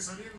salir